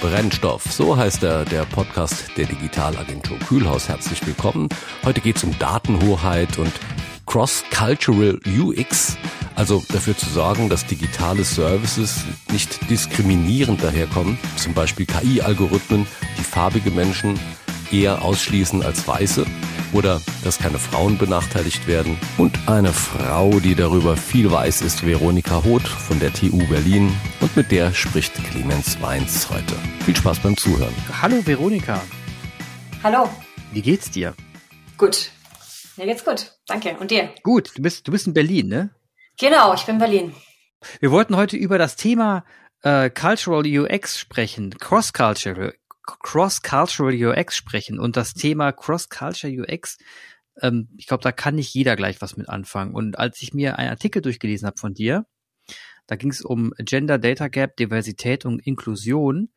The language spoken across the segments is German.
Brennstoff. So heißt er, der Podcast der Digitalagentur Kühlhaus. Herzlich willkommen. Heute geht es um Datenhoheit und Cross-Cultural UX, also dafür zu sorgen, dass digitale Services nicht diskriminierend daherkommen, zum Beispiel KI-Algorithmen, die farbige Menschen eher ausschließen als weiße oder dass keine Frauen benachteiligt werden. Und eine Frau, die darüber viel weiß, ist Veronika Hoth von der TU Berlin und mit der spricht Clemens Weins heute. Viel Spaß beim Zuhören. Hallo Veronika. Hallo. Wie geht's dir? Gut. Mir geht's gut. Danke. Und dir? Gut. Du bist, du bist in Berlin, ne? Genau, ich bin in Berlin. Wir wollten heute über das Thema äh, Cultural UX sprechen, Cross-Cultural Cross-Cultural UX sprechen und das Thema Cross-Culture UX, ähm, ich glaube, da kann nicht jeder gleich was mit anfangen. Und als ich mir einen Artikel durchgelesen habe von dir, da ging es um Gender Data Gap, Diversität und Inklusion.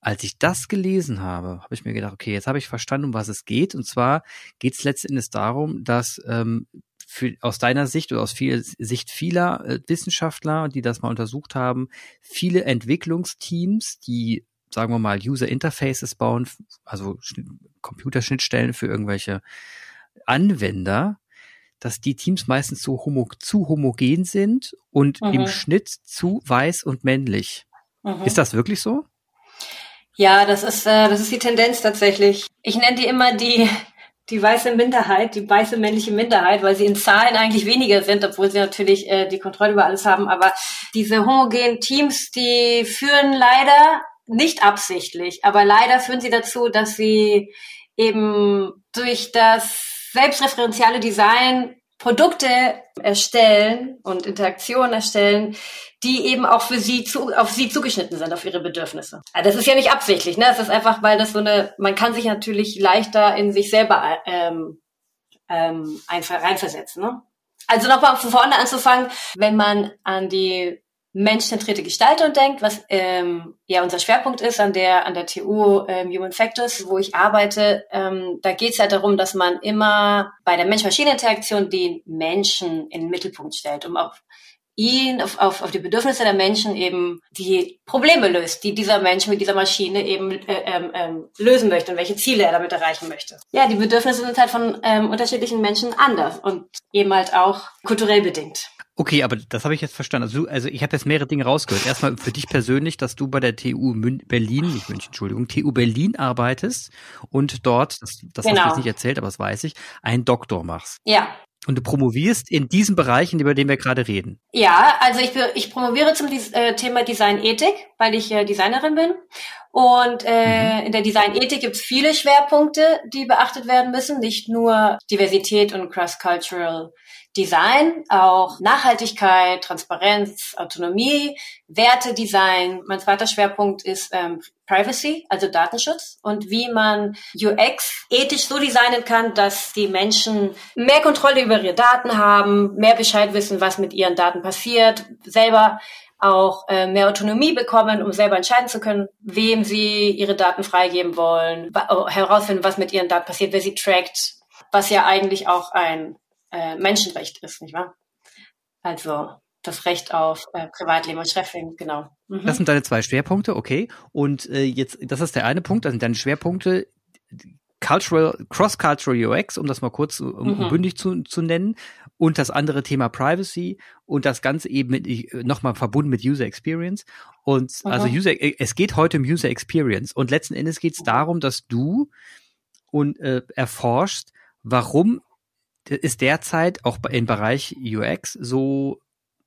Als ich das gelesen habe, habe ich mir gedacht, okay, jetzt habe ich verstanden, um was es geht. Und zwar geht es letztendlich darum, dass ähm, für, aus deiner Sicht oder aus viel, Sicht vieler äh, Wissenschaftler, die das mal untersucht haben, viele Entwicklungsteams, die sagen wir mal, User Interfaces bauen, also Computerschnittstellen für irgendwelche Anwender, dass die Teams meistens zu, homo zu homogen sind und mhm. im Schnitt zu weiß und männlich. Mhm. Ist das wirklich so? Ja, das ist, äh, das ist die Tendenz tatsächlich. Ich nenne die immer die, die weiße Minderheit, die weiße männliche Minderheit, weil sie in Zahlen eigentlich weniger sind, obwohl sie natürlich äh, die Kontrolle über alles haben. Aber diese homogenen Teams, die führen leider nicht absichtlich, aber leider führen sie dazu, dass sie eben durch das selbstreferenziale Design Produkte erstellen und Interaktionen erstellen, die eben auch für sie zu, auf sie zugeschnitten sind, auf ihre Bedürfnisse. Also das ist ja nicht absichtlich, ne? Das ist einfach, weil das so eine, man kann sich natürlich leichter in sich selber ähm, ähm, einfach reinversetzen. Ne? Also nochmal von vorne anzufangen, wenn man an die menschzentrierte Gestaltung denkt, was ähm, ja unser Schwerpunkt ist an der an der TU ähm, Human Factors, wo ich arbeite, ähm, da geht es halt darum, dass man immer bei der Mensch-Maschine-Interaktion den Menschen in den Mittelpunkt stellt, um auf ihn, auf, auf, auf die Bedürfnisse der Menschen eben die Probleme löst, die dieser Mensch mit dieser Maschine eben äh, ähm, ähm, lösen möchte und welche Ziele er damit erreichen möchte. Ja, die Bedürfnisse sind halt von ähm, unterschiedlichen Menschen anders und eben halt auch kulturell bedingt. Okay, aber das habe ich jetzt verstanden. Also, also ich habe jetzt mehrere Dinge rausgehört. Erstmal für dich persönlich, dass du bei der TU Mün Berlin, nicht München, Entschuldigung, TU Berlin arbeitest und dort, das, das genau. hast du genau. jetzt nicht erzählt, aber das weiß ich, einen Doktor machst. Ja. Und du promovierst in diesem Bereich, über den wir gerade reden. Ja, also ich, ich promoviere zum äh, Thema Designethik, weil ich äh, Designerin bin. Und äh, mhm. in der Designethik gibt es viele Schwerpunkte, die beachtet werden müssen. Nicht nur Diversität und Cross-Cultural Design, auch Nachhaltigkeit, Transparenz, Autonomie, Wertedesign. Mein zweiter Schwerpunkt ist ähm, Privacy, also Datenschutz und wie man UX ethisch so designen kann, dass die Menschen mehr Kontrolle über ihre Daten haben, mehr Bescheid wissen, was mit ihren Daten passiert, selber auch äh, mehr Autonomie bekommen, um selber entscheiden zu können, wem sie ihre Daten freigeben wollen, herausfinden, was mit ihren Daten passiert, wer sie trackt, was ja eigentlich auch ein äh, Menschenrecht ist, nicht wahr? Also das Recht auf äh, Privatleben und Treffing, genau. Mhm. Das sind deine zwei Schwerpunkte, okay. Und äh, jetzt, das ist der eine Punkt, das sind deine Schwerpunkte. Cultural, Cross-Cultural UX, um das mal kurz um, mhm. bündig zu, zu nennen, und das andere Thema Privacy und das Ganze eben nochmal verbunden mit User Experience. Und mhm. also User, es geht heute um User Experience und letzten Endes geht es darum, dass du und äh, erforscht, warum es derzeit auch im Bereich UX so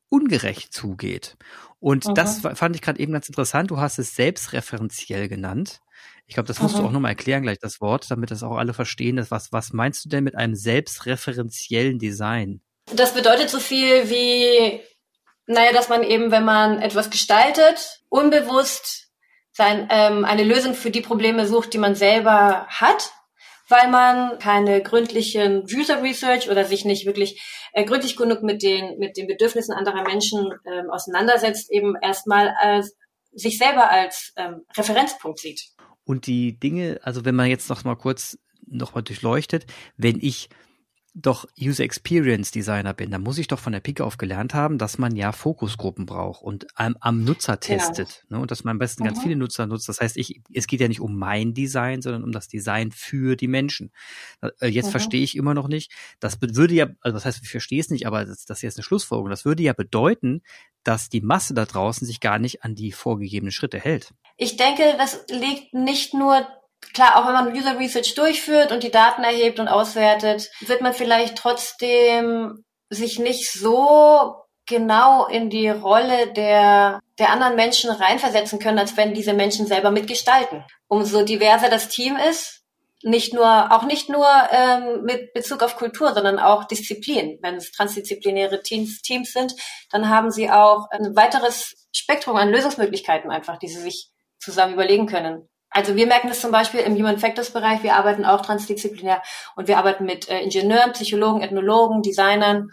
ungerecht zugeht. Und Aha. das fand ich gerade eben ganz interessant. Du hast es selbstreferenziell genannt. Ich glaube, das musst Aha. du auch nochmal erklären gleich, das Wort, damit das auch alle verstehen. Was, was meinst du denn mit einem selbstreferenziellen Design? Das bedeutet so viel wie, naja, dass man eben, wenn man etwas gestaltet, unbewusst sein, ähm, eine Lösung für die Probleme sucht, die man selber hat weil man keine gründlichen User Research oder sich nicht wirklich äh, gründlich genug mit den, mit den Bedürfnissen anderer Menschen ähm, auseinandersetzt, eben erstmal als, sich selber als ähm, Referenzpunkt sieht. Und die Dinge, also wenn man jetzt noch mal kurz noch mal durchleuchtet, wenn ich doch User Experience Designer bin, dann muss ich doch von der Pike auf gelernt haben, dass man ja Fokusgruppen braucht und am, am Nutzer testet. Genau. Ne, und dass man am besten mhm. ganz viele Nutzer nutzt. Das heißt, ich, es geht ja nicht um mein Design, sondern um das Design für die Menschen. Äh, jetzt mhm. verstehe ich immer noch nicht. Das würde ja, also das heißt, ich verstehe es nicht, aber das, das ist jetzt eine Schlussfolgerung. Das würde ja bedeuten, dass die Masse da draußen sich gar nicht an die vorgegebenen Schritte hält. Ich denke, das liegt nicht nur klar, auch wenn man User Research durchführt und die Daten erhebt und auswertet, wird man vielleicht trotzdem sich nicht so genau in die Rolle der, der anderen Menschen reinversetzen können, als wenn diese Menschen selber mitgestalten. Umso diverser das Team ist, nicht nur, auch nicht nur ähm, mit Bezug auf Kultur, sondern auch Disziplin. Wenn es transdisziplinäre Teams, Teams sind, dann haben sie auch ein weiteres Spektrum an Lösungsmöglichkeiten einfach, die sie sich zusammen überlegen können. Also wir merken das zum Beispiel im Human Factors Bereich. Wir arbeiten auch transdisziplinär und wir arbeiten mit äh, Ingenieuren, Psychologen, Ethnologen, Designern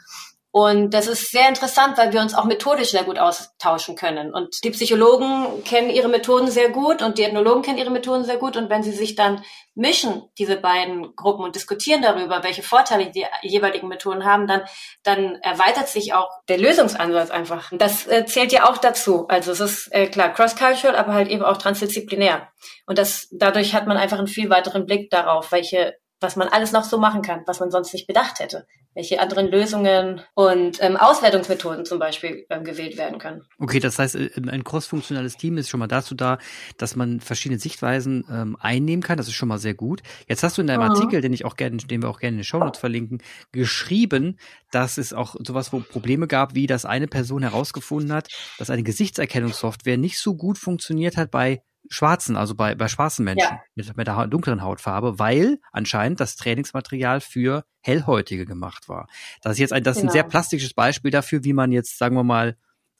und das ist sehr interessant, weil wir uns auch methodisch sehr gut austauschen können. Und die Psychologen kennen ihre Methoden sehr gut und die Ethnologen kennen ihre Methoden sehr gut. Und wenn sie sich dann mischen, diese beiden Gruppen, und diskutieren darüber, welche Vorteile die jeweiligen Methoden haben, dann, dann erweitert sich auch der Lösungsansatz einfach. Das äh, zählt ja auch dazu. Also es ist äh, klar cross-cultural, aber halt eben auch transdisziplinär. Und das, dadurch hat man einfach einen viel weiteren Blick darauf, welche was man alles noch so machen kann, was man sonst nicht bedacht hätte. Welche anderen Lösungen und ähm, Auswertungsmethoden zum Beispiel ähm, gewählt werden können. Okay, das heißt, äh, ein crossfunktionales Team ist schon mal dazu da, dass man verschiedene Sichtweisen ähm, einnehmen kann. Das ist schon mal sehr gut. Jetzt hast du in deinem mhm. Artikel, den ich auch gerne, den wir auch gerne in den Shownotes verlinken, geschrieben, dass es auch sowas, wo Probleme gab, wie dass eine Person herausgefunden hat, dass eine Gesichtserkennungssoftware nicht so gut funktioniert hat bei Schwarzen, also bei, bei schwarzen Menschen ja. mit, mit der dunkleren Hautfarbe, weil anscheinend das Trainingsmaterial für Hellhäutige gemacht war. Das ist jetzt ein, das ist ein sehr genau. plastisches Beispiel dafür, wie man jetzt, sagen wir mal,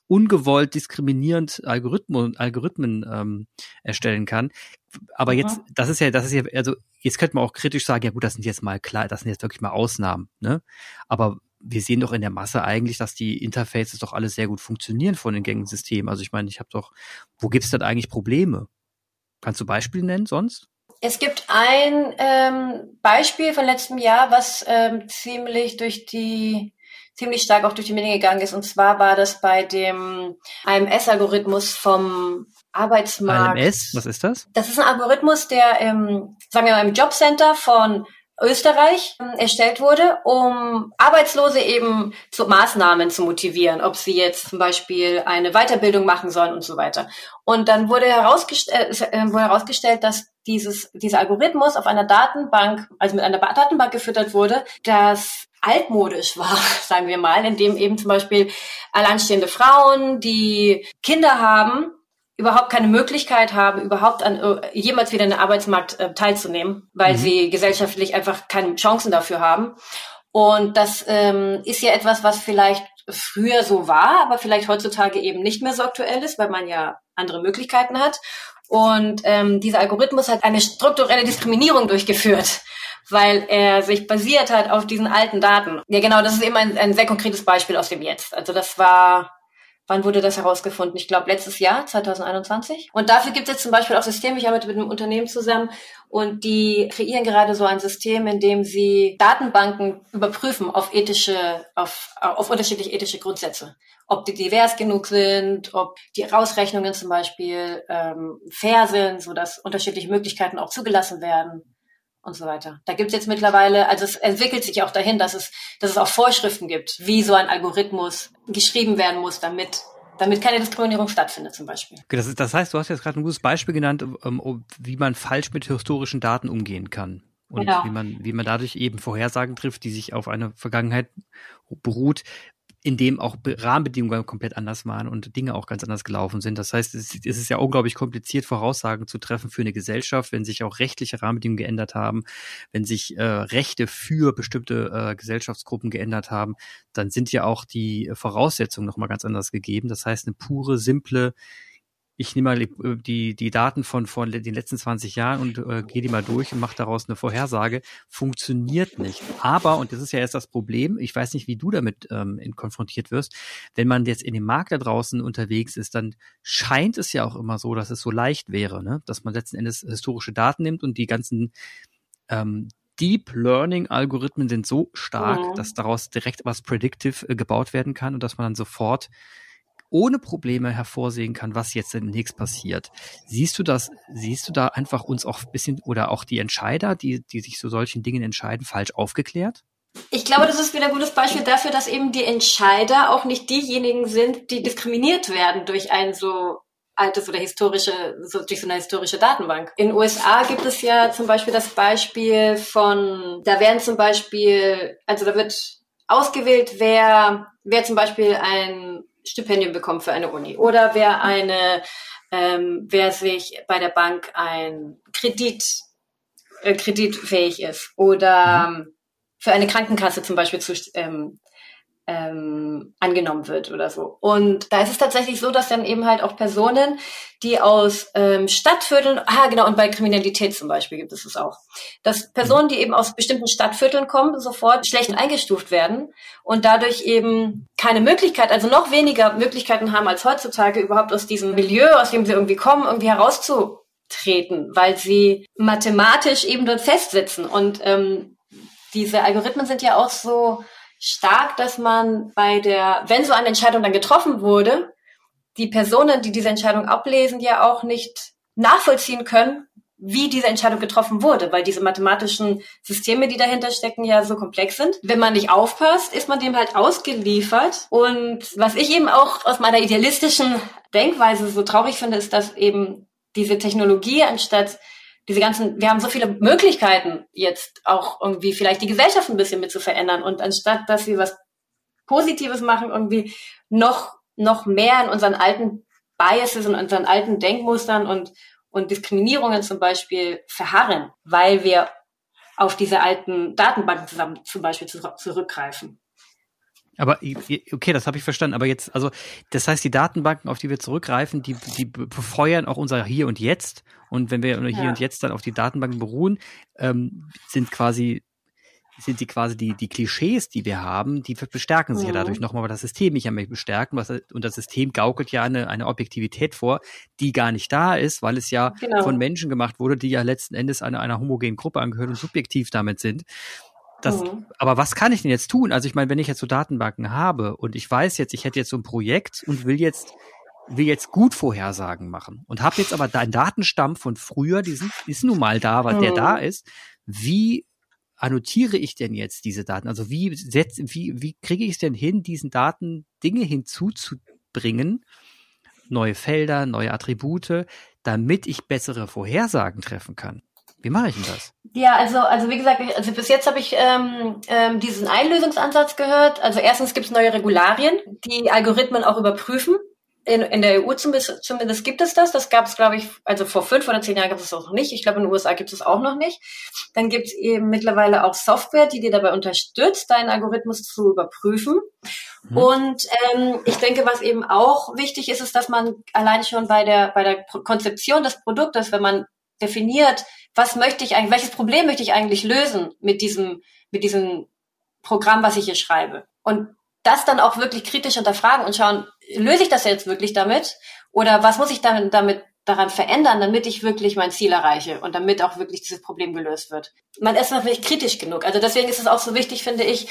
ungewollt diskriminierend Algorithmen, Algorithmen ähm, erstellen kann. Aber mhm. jetzt, das ist ja, das ist ja, also jetzt könnte man auch kritisch sagen, ja gut, das sind jetzt mal klar, das sind jetzt wirklich mal Ausnahmen, ne? Aber wir sehen doch in der Masse eigentlich, dass die Interfaces doch alle sehr gut funktionieren von den gängigen Systemen. Also ich meine, ich habe doch, wo gibt es denn eigentlich Probleme? Kannst du Beispiele nennen sonst? Es gibt ein ähm, Beispiel von letztem Jahr, was ähm, ziemlich durch die ziemlich stark auch durch die Medien gegangen ist. Und zwar war das bei dem AMS-Algorithmus vom Arbeitsmarkt. AMS, was ist das? Das ist ein Algorithmus, der im, sagen wir mal, im Jobcenter von Österreich ähm, erstellt wurde, um Arbeitslose eben zu Maßnahmen zu motivieren, ob sie jetzt zum Beispiel eine Weiterbildung machen sollen und so weiter. Und dann wurde, herausgest äh, äh wurde herausgestellt, dass dieses, dieser Algorithmus auf einer Datenbank, also mit einer Datenbank gefüttert wurde, das altmodisch war, sagen wir mal, indem eben zum Beispiel alleinstehende Frauen, die Kinder haben, überhaupt keine Möglichkeit haben, überhaupt an äh, jemals wieder in den Arbeitsmarkt äh, teilzunehmen, weil mhm. sie gesellschaftlich einfach keine Chancen dafür haben. Und das ähm, ist ja etwas, was vielleicht früher so war, aber vielleicht heutzutage eben nicht mehr so aktuell ist, weil man ja andere Möglichkeiten hat. Und ähm, dieser Algorithmus hat eine strukturelle Diskriminierung durchgeführt, weil er sich basiert hat auf diesen alten Daten. Ja, genau, das ist eben ein, ein sehr konkretes Beispiel aus dem Jetzt. Also das war Wann wurde das herausgefunden? Ich glaube letztes Jahr, 2021. Und dafür gibt es jetzt zum Beispiel auch Systeme. Ich arbeite mit einem Unternehmen zusammen und die kreieren gerade so ein System, in dem sie Datenbanken überprüfen auf ethische, auf, auf unterschiedliche ethische Grundsätze. Ob die divers genug sind, ob die Rausrechnungen zum Beispiel ähm, fair sind, so dass unterschiedliche Möglichkeiten auch zugelassen werden und so weiter. Da gibt es jetzt mittlerweile, also es entwickelt sich auch dahin, dass es, dass es auch Vorschriften gibt, wie so ein Algorithmus geschrieben werden muss, damit damit keine Diskriminierung stattfindet zum Beispiel. Das, ist, das heißt, du hast jetzt gerade ein gutes Beispiel genannt, um, wie man falsch mit historischen Daten umgehen kann. Und genau. wie man, wie man dadurch eben Vorhersagen trifft, die sich auf eine Vergangenheit beruht, in dem auch Rahmenbedingungen komplett anders waren und Dinge auch ganz anders gelaufen sind. Das heißt, es, ist ja unglaublich kompliziert, Voraussagen zu treffen für eine Gesellschaft, wenn sich auch rechtliche Rahmenbedingungen geändert haben, wenn sich äh, Rechte für bestimmte äh, Gesellschaftsgruppen geändert haben, dann sind ja auch die Voraussetzungen nochmal ganz anders gegeben. Das heißt, eine pure, simple ich nehme mal die, die Daten von, von den letzten 20 Jahren und äh, gehe die mal durch und mache daraus eine Vorhersage, funktioniert nicht. Aber, und das ist ja erst das Problem, ich weiß nicht, wie du damit ähm, konfrontiert wirst, wenn man jetzt in dem Markt da draußen unterwegs ist, dann scheint es ja auch immer so, dass es so leicht wäre, ne? dass man letzten Endes historische Daten nimmt und die ganzen ähm, Deep Learning Algorithmen sind so stark, mhm. dass daraus direkt was Predictive äh, gebaut werden kann und dass man dann sofort ohne Probleme hervorsehen kann, was jetzt demnächst passiert. Siehst du das, siehst du da einfach uns auch ein bisschen oder auch die Entscheider, die, die sich zu solchen Dingen entscheiden, falsch aufgeklärt? Ich glaube, das ist wieder ein gutes Beispiel dafür, dass eben die Entscheider auch nicht diejenigen sind, die diskriminiert werden durch ein so altes oder historische, so durch so eine historische Datenbank. In USA gibt es ja zum Beispiel das Beispiel von, da werden zum Beispiel, also da wird ausgewählt, wer, wer zum Beispiel ein Stipendium bekommt für eine Uni oder wer eine, ähm, wer sich bei der Bank ein Kredit, äh, kreditfähig ist oder mhm. für eine Krankenkasse zum Beispiel zu, ähm, ähm, angenommen wird oder so. Und da ist es tatsächlich so, dass dann eben halt auch Personen, die aus ähm, Stadtvierteln, ah genau, und bei Kriminalität zum Beispiel gibt es es auch, dass Personen, die eben aus bestimmten Stadtvierteln kommen, sofort schlecht eingestuft werden und dadurch eben keine Möglichkeit, also noch weniger Möglichkeiten haben als heutzutage überhaupt aus diesem Milieu, aus dem sie irgendwie kommen, irgendwie herauszutreten, weil sie mathematisch eben dort festsitzen. Und ähm, diese Algorithmen sind ja auch so stark, dass man bei der, wenn so eine Entscheidung dann getroffen wurde, die Personen, die diese Entscheidung ablesen, ja auch nicht nachvollziehen können, wie diese Entscheidung getroffen wurde, weil diese mathematischen Systeme, die dahinter stecken, ja so komplex sind. Wenn man nicht aufpasst, ist man dem halt ausgeliefert. Und was ich eben auch aus meiner idealistischen Denkweise so traurig finde, ist, dass eben diese Technologie anstatt diese ganzen, wir haben so viele Möglichkeiten jetzt auch irgendwie vielleicht die Gesellschaft ein bisschen mit zu verändern und anstatt, dass wir was Positives machen, irgendwie noch, noch mehr in unseren alten Biases und unseren alten Denkmustern und, und Diskriminierungen zum Beispiel verharren, weil wir auf diese alten Datenbanken zusammen zum Beispiel zurückgreifen. Aber okay, das habe ich verstanden. Aber jetzt, also das heißt, die Datenbanken, auf die wir zurückgreifen, die, die befeuern auch unser Hier und Jetzt. Und wenn wir hier und jetzt dann auf die Datenbanken beruhen, ähm, sind quasi sind die quasi die, die Klischees, die wir haben, die bestärken sich mhm. ja dadurch nochmal, weil das System nicht mehr bestärken. Was, und das System gaukelt ja eine, eine Objektivität vor, die gar nicht da ist, weil es ja genau. von Menschen gemacht wurde, die ja letzten Endes einer, einer homogenen Gruppe angehören und subjektiv damit sind. Das, mhm. Aber was kann ich denn jetzt tun? Also ich meine, wenn ich jetzt so Datenbanken habe und ich weiß jetzt, ich hätte jetzt so ein Projekt und will jetzt will jetzt gut Vorhersagen machen und habe jetzt aber da einen Datenstamm von früher, die sind, ist nun mal da, weil mhm. der da ist. Wie annotiere ich denn jetzt diese Daten? Also wie setz, wie, wie kriege ich es denn hin, diesen Daten Dinge hinzuzubringen, neue Felder, neue Attribute, damit ich bessere Vorhersagen treffen kann? Wie mache ich denn das? Ja, also, also wie gesagt, also bis jetzt habe ich ähm, ähm, diesen Einlösungsansatz gehört. Also erstens gibt es neue Regularien, die Algorithmen auch überprüfen. In, in der EU zumindest, zumindest gibt es das. Das gab es, glaube ich, also vor fünf oder zehn Jahren gab es das noch nicht. Ich glaube, in den USA gibt es auch noch nicht. Dann gibt es eben mittlerweile auch Software, die dir dabei unterstützt, deinen Algorithmus zu überprüfen. Mhm. Und ähm, ich denke, was eben auch wichtig ist, ist, dass man allein schon bei der bei der Konzeption des Produktes, wenn man definiert, was möchte ich eigentlich, welches Problem möchte ich eigentlich lösen mit diesem, mit diesem Programm, was ich hier schreibe. Und das dann auch wirklich kritisch hinterfragen und schauen, löse ich das jetzt wirklich damit? Oder was muss ich dann damit daran verändern, damit ich wirklich mein Ziel erreiche und damit auch wirklich dieses Problem gelöst wird. Man ist natürlich kritisch genug. Also deswegen ist es auch so wichtig, finde ich,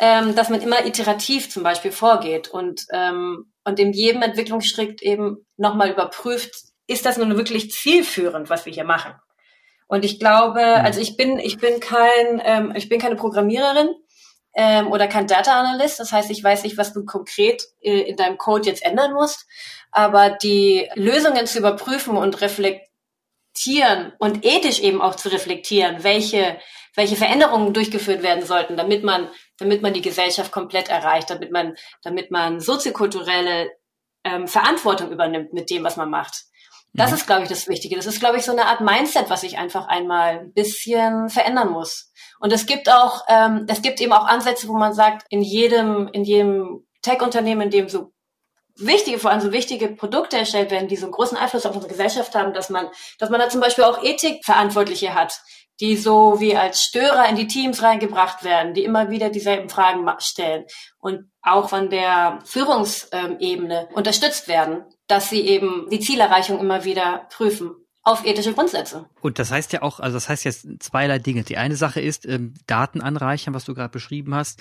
ähm, dass man immer iterativ zum Beispiel vorgeht und, ähm, und in jedem Entwicklungsschritt eben nochmal überprüft, ist das nun wirklich zielführend, was wir hier machen? Und ich glaube, mhm. also ich bin, ich bin kein, ähm, ich bin keine Programmiererin ähm, oder kein Data Analyst. Das heißt, ich weiß nicht, was du konkret äh, in deinem Code jetzt ändern musst. Aber die Lösungen zu überprüfen und reflektieren und ethisch eben auch zu reflektieren, welche welche Veränderungen durchgeführt werden sollten, damit man, damit man die Gesellschaft komplett erreicht, damit man, damit man soziokulturelle ähm, Verantwortung übernimmt mit dem, was man macht. Das mhm. ist, glaube ich, das Wichtige. Das ist, glaube ich, so eine Art Mindset, was ich einfach einmal ein bisschen verändern muss. Und es gibt auch, ähm, es gibt eben auch Ansätze, wo man sagt, in jedem, in jedem Tech-Unternehmen, in dem so wichtige, vor allem so wichtige Produkte erstellt werden, die so einen großen Einfluss auf unsere Gesellschaft haben, dass man, dass man da zum Beispiel auch Ethikverantwortliche hat, die so wie als Störer in die Teams reingebracht werden, die immer wieder dieselben Fragen stellen und auch von der Führungsebene unterstützt werden, dass sie eben die Zielerreichung immer wieder prüfen. auf ethische Grundsätze. Und das heißt ja auch, also das heißt jetzt zweierlei Dinge. Die eine Sache ist ähm, Daten anreichern, was du gerade beschrieben hast.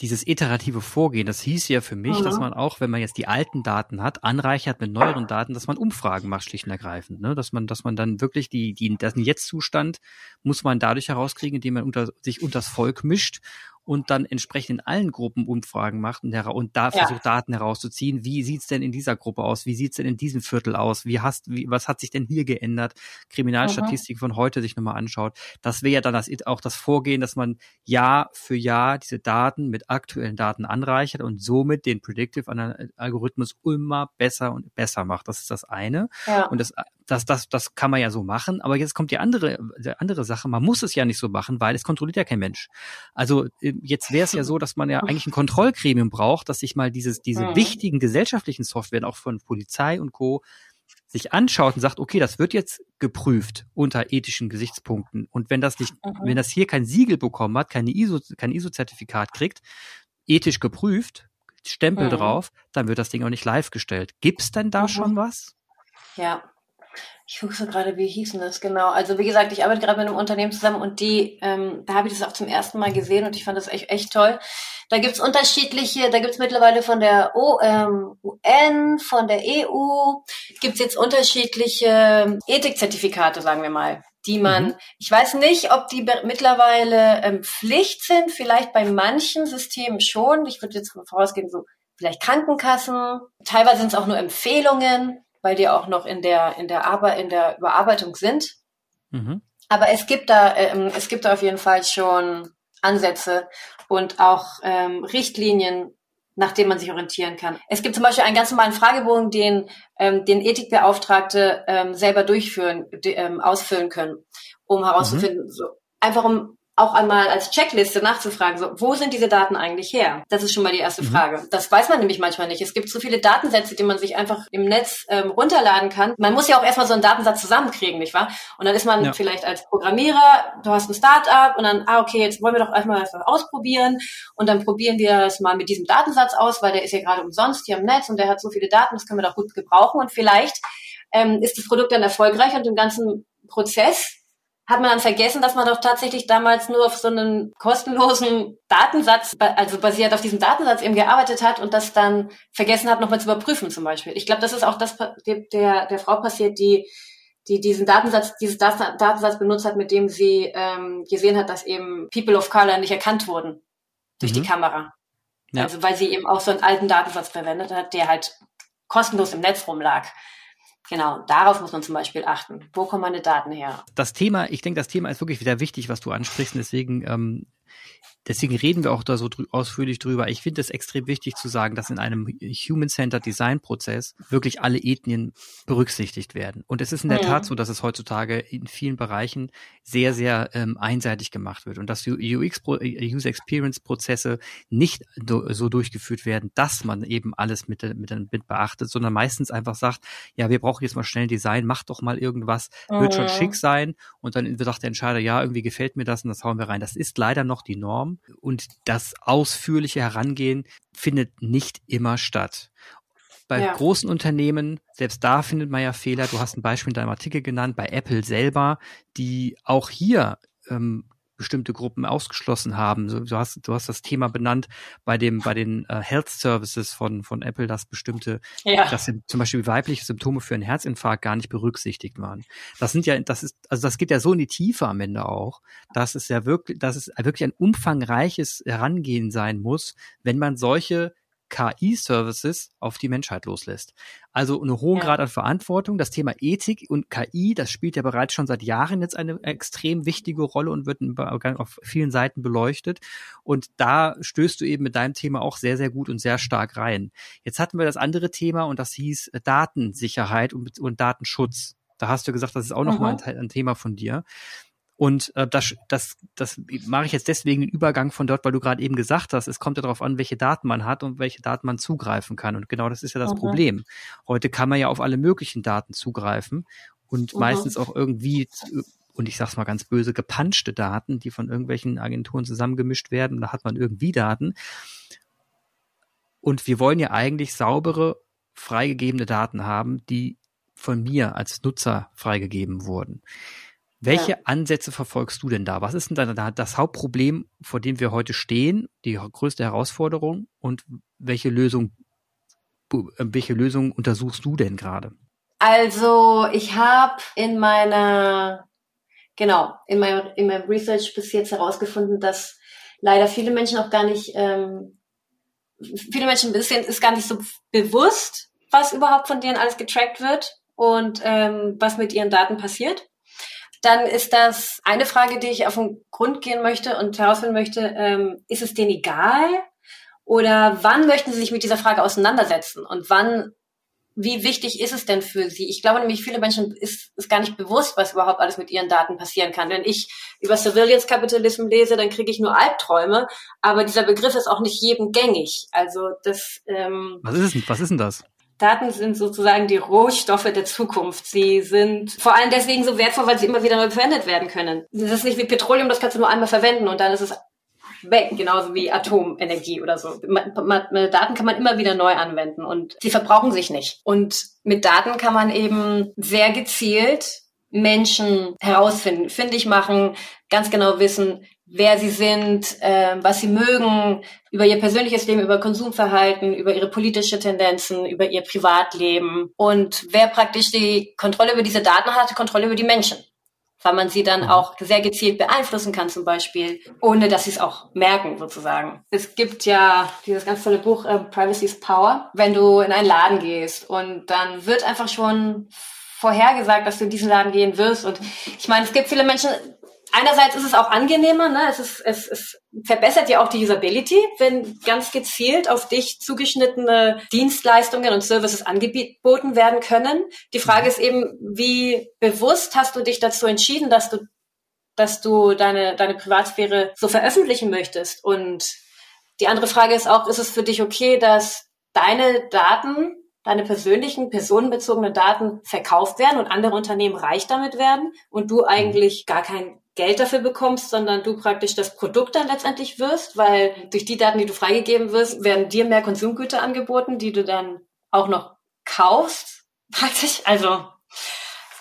Dieses iterative Vorgehen, das hieß ja für mich, mhm. dass man auch, wenn man jetzt die alten Daten hat, anreichert mit neueren Daten, dass man Umfragen macht, schlicht und ergreifend. Ne? Dass man, dass man dann wirklich die, die, das Jetzt-Zustand muss man dadurch herauskriegen, indem man unter, sich unters Volk mischt und dann entsprechend in allen Gruppen Umfragen macht und, und da versucht ja. Daten herauszuziehen. Wie sieht's denn in dieser Gruppe aus? Wie sieht's denn in diesem Viertel aus? Wie hast, wie, was hat sich denn hier geändert? Kriminalstatistik mhm. von heute sich nochmal anschaut. Das wäre ja dann das, auch das Vorgehen, dass man Jahr für Jahr diese Daten mit aktuellen Daten anreichert und somit den Predictive Algorithmus immer besser und besser macht. Das ist das eine. Ja. Und das, das, das, das kann man ja so machen. Aber jetzt kommt die andere, die andere Sache. Man muss es ja nicht so machen, weil es kontrolliert ja kein Mensch. Also jetzt wäre es ja so, dass man ja eigentlich ein Kontrollgremium braucht, dass sich mal dieses, diese mhm. wichtigen gesellschaftlichen Software auch von Polizei und Co. sich anschaut und sagt, okay, das wird jetzt geprüft unter ethischen Gesichtspunkten. Und wenn das nicht, mhm. wenn das hier kein Siegel bekommen hat, keine ISO, kein ISO-Zertifikat kriegt, ethisch geprüft, Stempel mhm. drauf, dann wird das Ding auch nicht live gestellt. Gibt's denn da mhm. schon was? Ja, ich gucke so gerade, wie hießen das genau. Also wie gesagt, ich arbeite gerade mit einem Unternehmen zusammen und die, ähm, da habe ich das auch zum ersten Mal gesehen und ich fand das echt, echt toll. Da gibt's unterschiedliche, da gibt's mittlerweile von der o, ähm, UN, von der EU, gibt's jetzt unterschiedliche Ethikzertifikate, sagen wir mal die man, mhm. ich weiß nicht, ob die mittlerweile ähm, Pflicht sind, vielleicht bei manchen Systemen schon. Ich würde jetzt vorausgehen, so vielleicht Krankenkassen, teilweise sind es auch nur Empfehlungen weil die auch noch in der, in der Arbeit, in der Überarbeitung sind. Mhm. Aber es gibt da, ähm, es gibt da auf jeden Fall schon Ansätze und auch ähm, Richtlinien, nach denen man sich orientieren kann. Es gibt zum Beispiel einen ganz normalen Fragebogen, den ähm, den Ethikbeauftragte ähm, selber durchführen, de, ähm, ausfüllen können, um herauszufinden, mhm. so einfach um auch einmal als Checkliste nachzufragen, so, wo sind diese Daten eigentlich her? Das ist schon mal die erste mhm. Frage. Das weiß man nämlich manchmal nicht. Es gibt so viele Datensätze, die man sich einfach im Netz ähm, runterladen kann. Man muss ja auch erstmal so einen Datensatz zusammenkriegen, nicht wahr? Und dann ist man ja. vielleicht als Programmierer, du hast ein Startup und dann, ah, okay, jetzt wollen wir doch erstmal was ausprobieren und dann probieren wir es mal mit diesem Datensatz aus, weil der ist ja gerade umsonst hier im Netz und der hat so viele Daten, das können wir doch gut gebrauchen und vielleicht ähm, ist das Produkt dann erfolgreich und im ganzen Prozess hat man dann vergessen, dass man doch tatsächlich damals nur auf so einen kostenlosen Datensatz, also basiert auf diesem Datensatz eben gearbeitet hat und das dann vergessen hat, nochmal zu überprüfen zum Beispiel. Ich glaube, das ist auch das der, der Frau passiert, die die diesen Datensatz, dieses Datensatz benutzt hat, mit dem sie ähm, gesehen hat, dass eben People of Color nicht erkannt wurden durch mhm. die Kamera. Ja. Also weil sie eben auch so einen alten Datensatz verwendet hat, der halt kostenlos im Netz rumlag. Genau, darauf muss man zum Beispiel achten. Wo kommen meine Daten her? Das Thema, ich denke, das Thema ist wirklich wieder wichtig, was du ansprichst. Und deswegen ähm, Deswegen reden wir auch da so drü ausführlich drüber. Ich finde es extrem wichtig zu sagen, dass in einem Human-Centered Design-Prozess wirklich alle Ethnien berücksichtigt werden. Und es ist in der mhm. Tat so, dass es heutzutage in vielen Bereichen sehr, sehr ähm, einseitig gemacht wird und dass UX, äh, User Experience Prozesse nicht so durchgeführt werden, dass man eben alles mit, mit, mit beachtet, sondern meistens einfach sagt, ja, wir brauchen jetzt mal schnell Design, mach doch mal irgendwas, wird schon mhm. schick sein. Und dann sagt der Entscheider, ja, irgendwie gefällt mir das und das hauen wir rein. Das ist leider noch die Norm und das ausführliche Herangehen findet nicht immer statt. Bei ja. großen Unternehmen, selbst da findet man ja Fehler. Du hast ein Beispiel in deinem Artikel genannt, bei Apple selber, die auch hier ähm, bestimmte Gruppen ausgeschlossen haben. Du hast, du hast das Thema benannt bei dem, bei den äh, Health Services von, von Apple, dass bestimmte, ja. dass zum Beispiel weibliche Symptome für einen Herzinfarkt gar nicht berücksichtigt waren. Das sind ja, das ist, also das geht ja so in die Tiefe am Ende auch, dass es ja wirklich, dass es wirklich ein umfangreiches Herangehen sein muss, wenn man solche KI-Services auf die Menschheit loslässt. Also einen hohen ja. Grad an Verantwortung. Das Thema Ethik und KI, das spielt ja bereits schon seit Jahren jetzt eine extrem wichtige Rolle und wird auf vielen Seiten beleuchtet. Und da stößt du eben mit deinem Thema auch sehr, sehr gut und sehr stark rein. Jetzt hatten wir das andere Thema und das hieß Datensicherheit und, und Datenschutz. Da hast du gesagt, das ist auch nochmal ein, ein Thema von dir. Und äh, das, das, das mache ich jetzt deswegen den Übergang von dort, weil du gerade eben gesagt hast, es kommt ja darauf an, welche Daten man hat und welche Daten man zugreifen kann. Und genau das ist ja das mhm. Problem. Heute kann man ja auf alle möglichen Daten zugreifen und mhm. meistens auch irgendwie und ich sag's mal ganz böse, gepanschte Daten, die von irgendwelchen Agenturen zusammengemischt werden. Da hat man irgendwie Daten. Und wir wollen ja eigentlich saubere, freigegebene Daten haben, die von mir als Nutzer freigegeben wurden. Welche ja. Ansätze verfolgst du denn da? Was ist denn da das Hauptproblem, vor dem wir heute stehen, die größte Herausforderung und welche Lösung, äh, welche Lösung untersuchst du denn gerade? Also ich habe in meiner, genau, in meinem, in meinem Research bis jetzt herausgefunden, dass leider viele Menschen auch gar nicht, ähm, viele Menschen sind, ist gar nicht so bewusst, was überhaupt von denen alles getrackt wird und ähm, was mit ihren Daten passiert. Dann ist das eine Frage, die ich auf den Grund gehen möchte und herausfinden möchte, ähm, ist es denen egal? Oder wann möchten sie sich mit dieser Frage auseinandersetzen? Und wann, wie wichtig ist es denn für sie? Ich glaube nämlich, viele Menschen ist, ist gar nicht bewusst, was überhaupt alles mit ihren Daten passieren kann. Wenn ich über Surveillance Capitalism lese, dann kriege ich nur Albträume. Aber dieser Begriff ist auch nicht jedem gängig. Also das. Ähm, was ist es? Was ist denn das? Daten sind sozusagen die Rohstoffe der Zukunft. Sie sind vor allem deswegen so wertvoll, weil sie immer wieder neu verwendet werden können. Das ist nicht wie Petroleum, das kannst du nur einmal verwenden und dann ist es weg, genauso wie Atomenergie oder so. Daten kann man immer wieder neu anwenden und sie verbrauchen sich nicht. Und mit Daten kann man eben sehr gezielt Menschen herausfinden, findig machen, ganz genau wissen, wer sie sind, äh, was sie mögen, über ihr persönliches Leben, über Konsumverhalten, über ihre politische Tendenzen, über ihr Privatleben und wer praktisch die Kontrolle über diese Daten hat, Kontrolle über die Menschen. Weil man sie dann mhm. auch sehr gezielt beeinflussen kann, zum Beispiel, ohne dass sie es auch merken, sozusagen. Es gibt ja dieses ganz tolle Buch äh, Privacy's Power. Wenn du in einen Laden gehst und dann wird einfach schon vorhergesagt, dass du in diesen Laden gehen wirst. Und ich meine, es gibt viele Menschen, einerseits ist es auch angenehmer, ne? es, ist, es, es verbessert ja auch die Usability, wenn ganz gezielt auf dich zugeschnittene Dienstleistungen und Services angeboten werden können. Die Frage ist eben, wie bewusst hast du dich dazu entschieden, dass du, dass du deine, deine Privatsphäre so veröffentlichen möchtest? Und die andere Frage ist auch, ist es für dich okay, dass deine Daten deine persönlichen, personenbezogenen Daten verkauft werden und andere Unternehmen reich damit werden und du eigentlich gar kein Geld dafür bekommst, sondern du praktisch das Produkt dann letztendlich wirst, weil durch die Daten, die du freigegeben wirst, werden dir mehr Konsumgüter angeboten, die du dann auch noch kaufst, praktisch. Also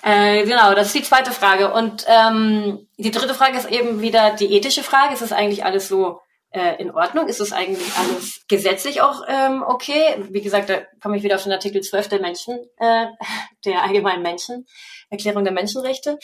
äh, genau, das ist die zweite Frage. Und ähm, die dritte Frage ist eben wieder die ethische Frage. Ist das eigentlich alles so äh, in Ordnung? Ist das eigentlich alles gesetzlich auch ähm, okay? Wie gesagt, da komme ich wieder auf den Artikel 12 der Menschen, äh, der allgemeinen Menschen, Erklärung der Menschenrechte.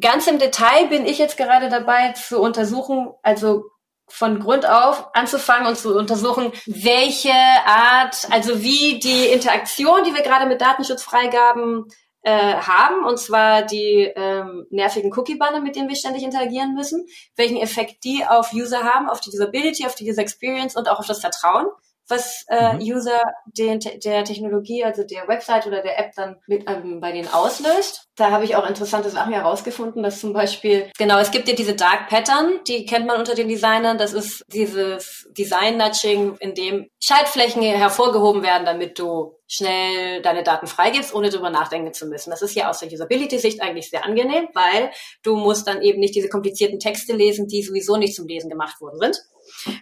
Ganz im Detail bin ich jetzt gerade dabei zu untersuchen, also von Grund auf anzufangen und zu untersuchen, welche Art, also wie die Interaktion, die wir gerade mit Datenschutzfreigaben äh, haben, und zwar die ähm, nervigen Cookie-Banner, mit denen wir ständig interagieren müssen, welchen Effekt die auf User haben, auf die Usability, auf die User Experience und auch auf das Vertrauen was äh, mhm. User den, der Technologie, also der Website oder der App dann mit ähm, bei denen auslöst. Da habe ich auch interessante Sachen herausgefunden, dass zum Beispiel, genau, es gibt ja diese Dark Pattern, die kennt man unter den Designern. Das ist dieses Design-Nudging, in dem Schaltflächen hervorgehoben werden, damit du schnell deine Daten freigibst, ohne darüber nachdenken zu müssen. Das ist ja aus der Usability-Sicht eigentlich sehr angenehm, weil du musst dann eben nicht diese komplizierten Texte lesen, die sowieso nicht zum Lesen gemacht worden sind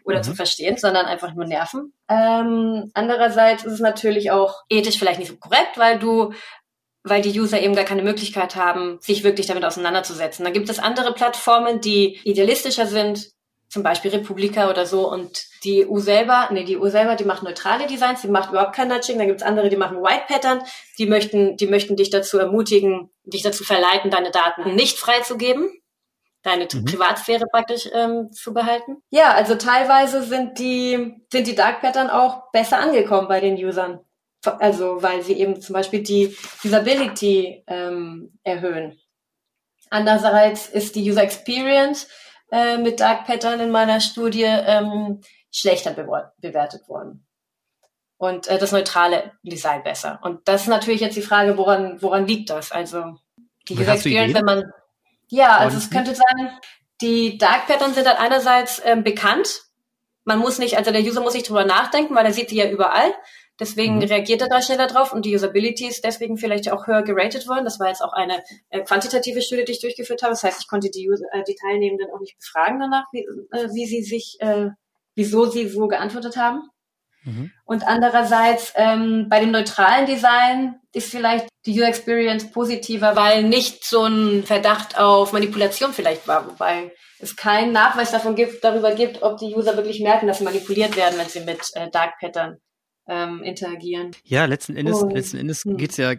oder mhm. zu verstehen, sondern einfach nur nerven. Ähm, andererseits ist es natürlich auch ethisch vielleicht nicht so korrekt, weil du weil die User eben gar keine Möglichkeit haben, sich wirklich damit auseinanderzusetzen. Dann gibt es andere Plattformen, die idealistischer sind, zum Beispiel Republika oder so. Und die EU selber, nee, die EU selber, die macht neutrale Designs, die macht überhaupt kein Nudging. Dann gibt's andere, die machen White Pattern, die möchten, die möchten dich dazu ermutigen, dich dazu verleiten, deine Daten nicht freizugeben deine mhm. Privatsphäre praktisch ähm, zu behalten. Ja, also teilweise sind die, sind die Dark Pattern auch besser angekommen bei den Usern. Also weil sie eben zum Beispiel die Usability ähm, erhöhen. Andererseits ist die User Experience äh, mit Dark Pattern in meiner Studie ähm, schlechter bewertet worden. Und äh, das neutrale Design besser. Und das ist natürlich jetzt die Frage, woran, woran liegt das? Also die User Experience, wenn man ja, also es könnte sein, die Dark Patterns sind halt einerseits ähm, bekannt. Man muss nicht, also der User muss nicht drüber nachdenken, weil er sieht die ja überall. Deswegen mhm. reagiert er da schneller drauf und die Usability ist deswegen vielleicht auch höher geratet worden. Das war jetzt auch eine äh, quantitative Studie, die ich durchgeführt habe. Das heißt, ich konnte die, User, äh, die Teilnehmenden auch nicht befragen danach, wie, äh, wie sie sich, äh, wieso sie so geantwortet haben. Mhm. Und andererseits ähm, bei dem neutralen Design ist vielleicht die User Experience positiver, weil nicht so ein Verdacht auf Manipulation vielleicht war, wobei es keinen Nachweis davon gibt, darüber gibt, ob die User wirklich merken, dass sie manipuliert werden, wenn sie mit äh, Dark Pattern ähm, interagieren. Ja, letzten Endes, oh. letzten Endes hm. geht's ja,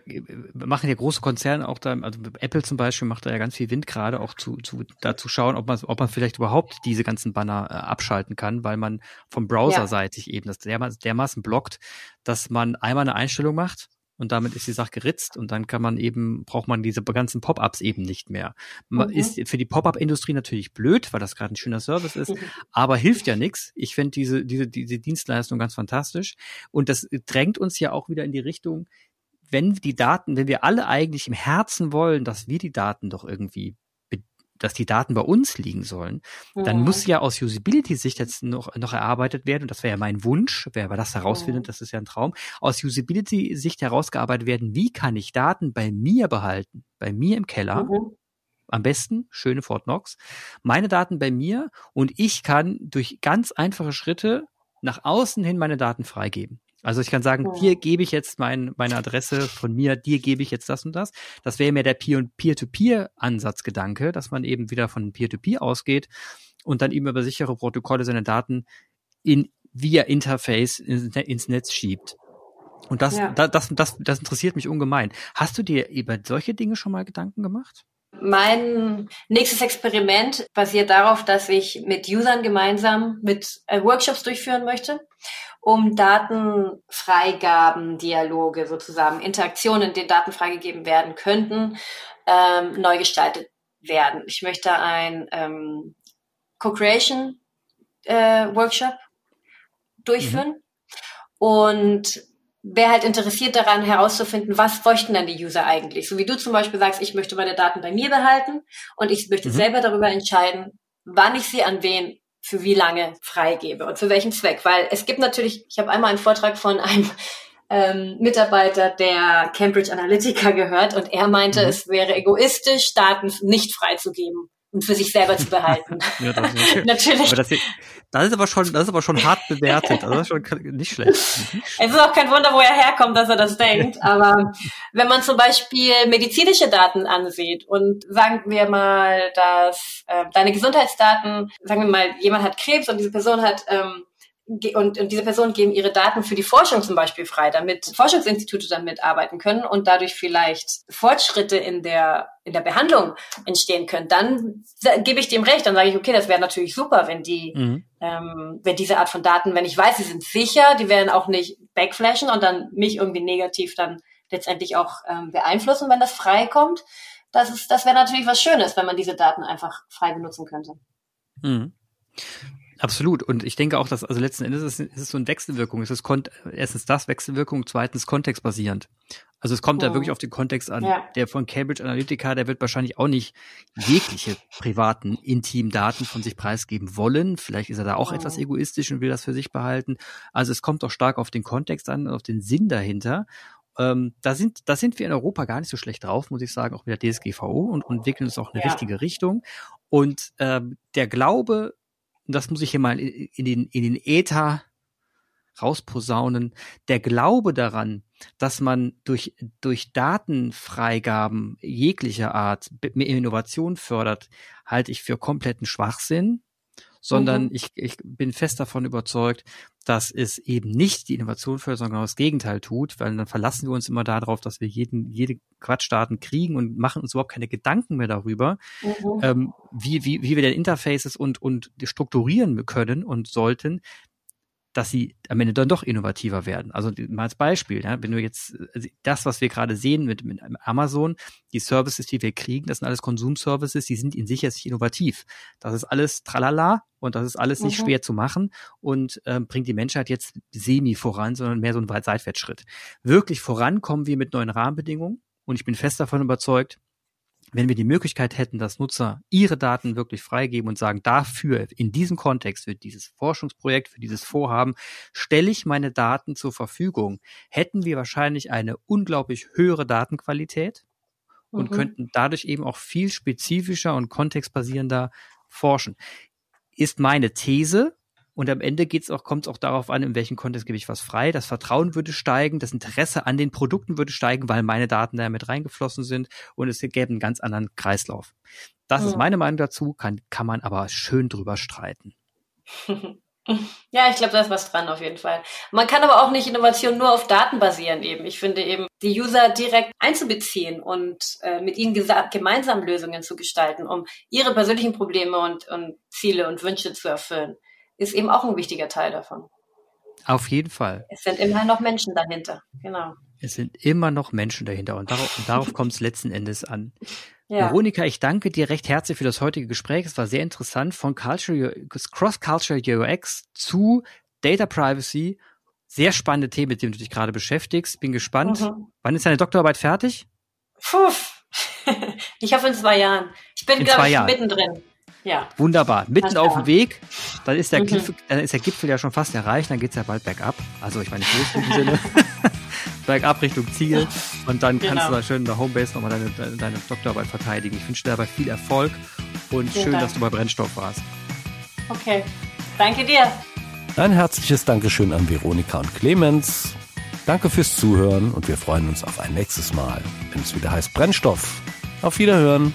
machen ja große Konzerne auch da, also Apple zum Beispiel macht da ja ganz viel Wind gerade auch zu, zu da zu schauen, ob man, ob man vielleicht überhaupt diese ganzen Banner äh, abschalten kann, weil man vom Browser-seitig ja. eben das dermaßen, dermaßen blockt, dass man einmal eine Einstellung macht und damit ist die Sache geritzt und dann kann man eben, braucht man diese ganzen Pop-ups eben nicht mehr. Mhm. Ist für die Pop-up-Industrie natürlich blöd, weil das gerade ein schöner Service ist, aber hilft ja nichts. Ich finde diese, diese, diese Dienstleistung ganz fantastisch und das drängt uns ja auch wieder in die Richtung, wenn die Daten, wenn wir alle eigentlich im Herzen wollen, dass wir die Daten doch irgendwie dass die Daten bei uns liegen sollen, dann muss ja aus Usability-Sicht jetzt noch, noch erarbeitet werden, und das wäre ja mein Wunsch, wer aber das herausfindet, mhm. das ist ja ein Traum, aus Usability-Sicht herausgearbeitet werden, wie kann ich Daten bei mir behalten, bei mir im Keller, mhm. am besten, schöne Fort Knox, meine Daten bei mir und ich kann durch ganz einfache Schritte nach außen hin meine Daten freigeben. Also ich kann sagen, ja. dir gebe ich jetzt mein, meine Adresse von mir, dir gebe ich jetzt das und das. Das wäre mehr der Peer-to-Peer-Ansatzgedanke, dass man eben wieder von Peer-to-Peer -Peer ausgeht und dann eben über sichere Protokolle seine Daten in via Interface ins Netz schiebt. Und das, ja. das, das, das, das interessiert mich ungemein. Hast du dir über solche Dinge schon mal Gedanken gemacht? Mein nächstes Experiment basiert darauf, dass ich mit Usern gemeinsam mit äh, Workshops durchführen möchte um Datenfreigaben, Dialoge sozusagen, Interaktionen, die Daten freigegeben werden könnten, ähm, neu gestaltet werden. Ich möchte ein ähm, Co-Creation äh, Workshop durchführen mhm. und wer halt interessiert daran herauszufinden, was bräuchten dann die User eigentlich. So wie du zum Beispiel sagst, ich möchte meine Daten bei mir behalten und ich möchte mhm. selber darüber entscheiden, wann ich sie an wen für wie lange freigebe und für welchen Zweck. Weil es gibt natürlich, ich habe einmal einen Vortrag von einem ähm, Mitarbeiter der Cambridge Analytica gehört und er meinte, mhm. es wäre egoistisch, Daten nicht freizugeben und für sich selber zu behalten. ja, das ist Natürlich. Aber das, das, ist aber schon, das ist aber schon hart bewertet. Also das ist schon nicht schlecht. Es ist auch kein Wunder, wo er herkommt, dass er das denkt. Aber wenn man zum Beispiel medizinische Daten ansieht und sagen wir mal, dass äh, deine Gesundheitsdaten, sagen wir mal, jemand hat Krebs und diese Person hat ähm, und, und diese Personen geben ihre Daten für die Forschung zum Beispiel frei, damit Forschungsinstitute damit arbeiten können und dadurch vielleicht Fortschritte in der in der Behandlung entstehen können, dann gebe ich dem recht. Dann sage ich, okay, das wäre natürlich super, wenn die, mhm. ähm, wenn diese Art von Daten, wenn ich weiß, sie sind sicher, die werden auch nicht backflashen und dann mich irgendwie negativ dann letztendlich auch ähm, beeinflussen, wenn das frei kommt. Das ist, das wäre natürlich was Schönes, wenn man diese Daten einfach frei benutzen könnte. Mhm. Absolut. Und ich denke auch, dass also letzten Endes ist, ist es so eine Wechselwirkung. Es ist erstens das Wechselwirkung, zweitens kontextbasierend. Also es kommt oh. da wirklich auf den Kontext an. Ja. Der von Cambridge Analytica, der wird wahrscheinlich auch nicht jegliche privaten, intimen Daten von sich preisgeben wollen. Vielleicht ist er da auch oh. etwas egoistisch und will das für sich behalten. Also es kommt auch stark auf den Kontext an und auf den Sinn dahinter. Ähm, da sind, da sind wir in Europa gar nicht so schlecht drauf, muss ich sagen, auch mit der DSGVO und, und entwickeln uns auch in eine ja. richtige Richtung. Und ähm, der Glaube, und das muss ich hier mal in den, in den Äther rausposaunen, der Glaube daran, dass man durch, durch Datenfreigaben jeglicher Art Innovation fördert, halte ich für kompletten Schwachsinn sondern mhm. ich, ich bin fest davon überzeugt, dass es eben nicht die Innovation fördert, sondern genau das Gegenteil tut, weil dann verlassen wir uns immer darauf, dass wir jeden, jede Quatschdaten kriegen und machen uns überhaupt keine Gedanken mehr darüber, mhm. ähm, wie, wie, wie wir denn Interfaces und, und strukturieren können und sollten, dass sie am Ende dann doch innovativer werden. Also mal als Beispiel, ja, wenn du jetzt also das, was wir gerade sehen mit, mit Amazon, die Services, die wir kriegen, das sind alles Konsumservices, die sind in sich jetzt nicht innovativ. Das ist alles tralala und das ist alles nicht mhm. schwer zu machen und ähm, bringt die Menschheit jetzt semi voran, sondern mehr so einen Seitwärtsschritt. Wirklich vorankommen wir mit neuen Rahmenbedingungen und ich bin fest davon überzeugt, wenn wir die Möglichkeit hätten, dass Nutzer ihre Daten wirklich freigeben und sagen, dafür, in diesem Kontext, für dieses Forschungsprojekt, für dieses Vorhaben, stelle ich meine Daten zur Verfügung, hätten wir wahrscheinlich eine unglaublich höhere Datenqualität und mhm. könnten dadurch eben auch viel spezifischer und kontextbasierender forschen. Ist meine These, Und am Ende geht's auch, kommt es auch darauf an, in welchem Kontext gebe ich was frei. Das Vertrauen würde steigen, das Interesse an den Produkten würde steigen, weil meine Daten da mit reingeflossen sind und es gäbe einen ganz anderen Kreislauf. Das ja. ist meine Meinung dazu, kann, kann man aber schön drüber streiten. Ja, ich glaube, da ist was dran auf jeden Fall. Man kann aber auch nicht Innovation nur auf Daten basieren eben. Ich finde eben, die User direkt einzubeziehen und äh, mit ihnen gemeinsam Lösungen zu gestalten, um ihre persönlichen Probleme und, und Ziele und Wünsche zu erfüllen, ist eben auch ein wichtiger Teil davon. Auf jeden Fall. Es sind immer noch Menschen dahinter, genau. Es sind immer noch Menschen dahinter und darauf, darauf kommt es letzten Endes an. Ja. Veronika, ich danke dir recht herzlich für das heutige Gespräch. Es war sehr interessant von Culture, Cross-Cultural UX zu Data Privacy. Sehr spannende Themen, mit denen du dich gerade beschäftigst. Bin gespannt. Mhm. Wann ist deine Doktorarbeit fertig? Puh. ich hoffe in zwei Jahren. Ich bin, glaube ich, Jahren. mittendrin. Ja. Wunderbar. Mitten auf dem Weg. Dann ist der mhm. Gipfel, dann ist der Gipfel ja schon fast erreicht, dann geht's ja bald bergab. Also ich meine im positiven Sinne. bergab Richtung Ziel. Und dann genau. kannst du da schön in der Homebase nochmal deine, deine, deine Doktorarbeit verteidigen. Ich wünsche dir dabei viel Erfolg und Vielen schön, Dank. dass du bei Brennstoff warst. Okay. Danke dir. Ein herzliches Dankeschön an Veronika und Clemens. Danke fürs Zuhören und wir freuen uns auf ein nächstes Mal, wenn es wieder heißt Brennstoff. Auf Wiederhören.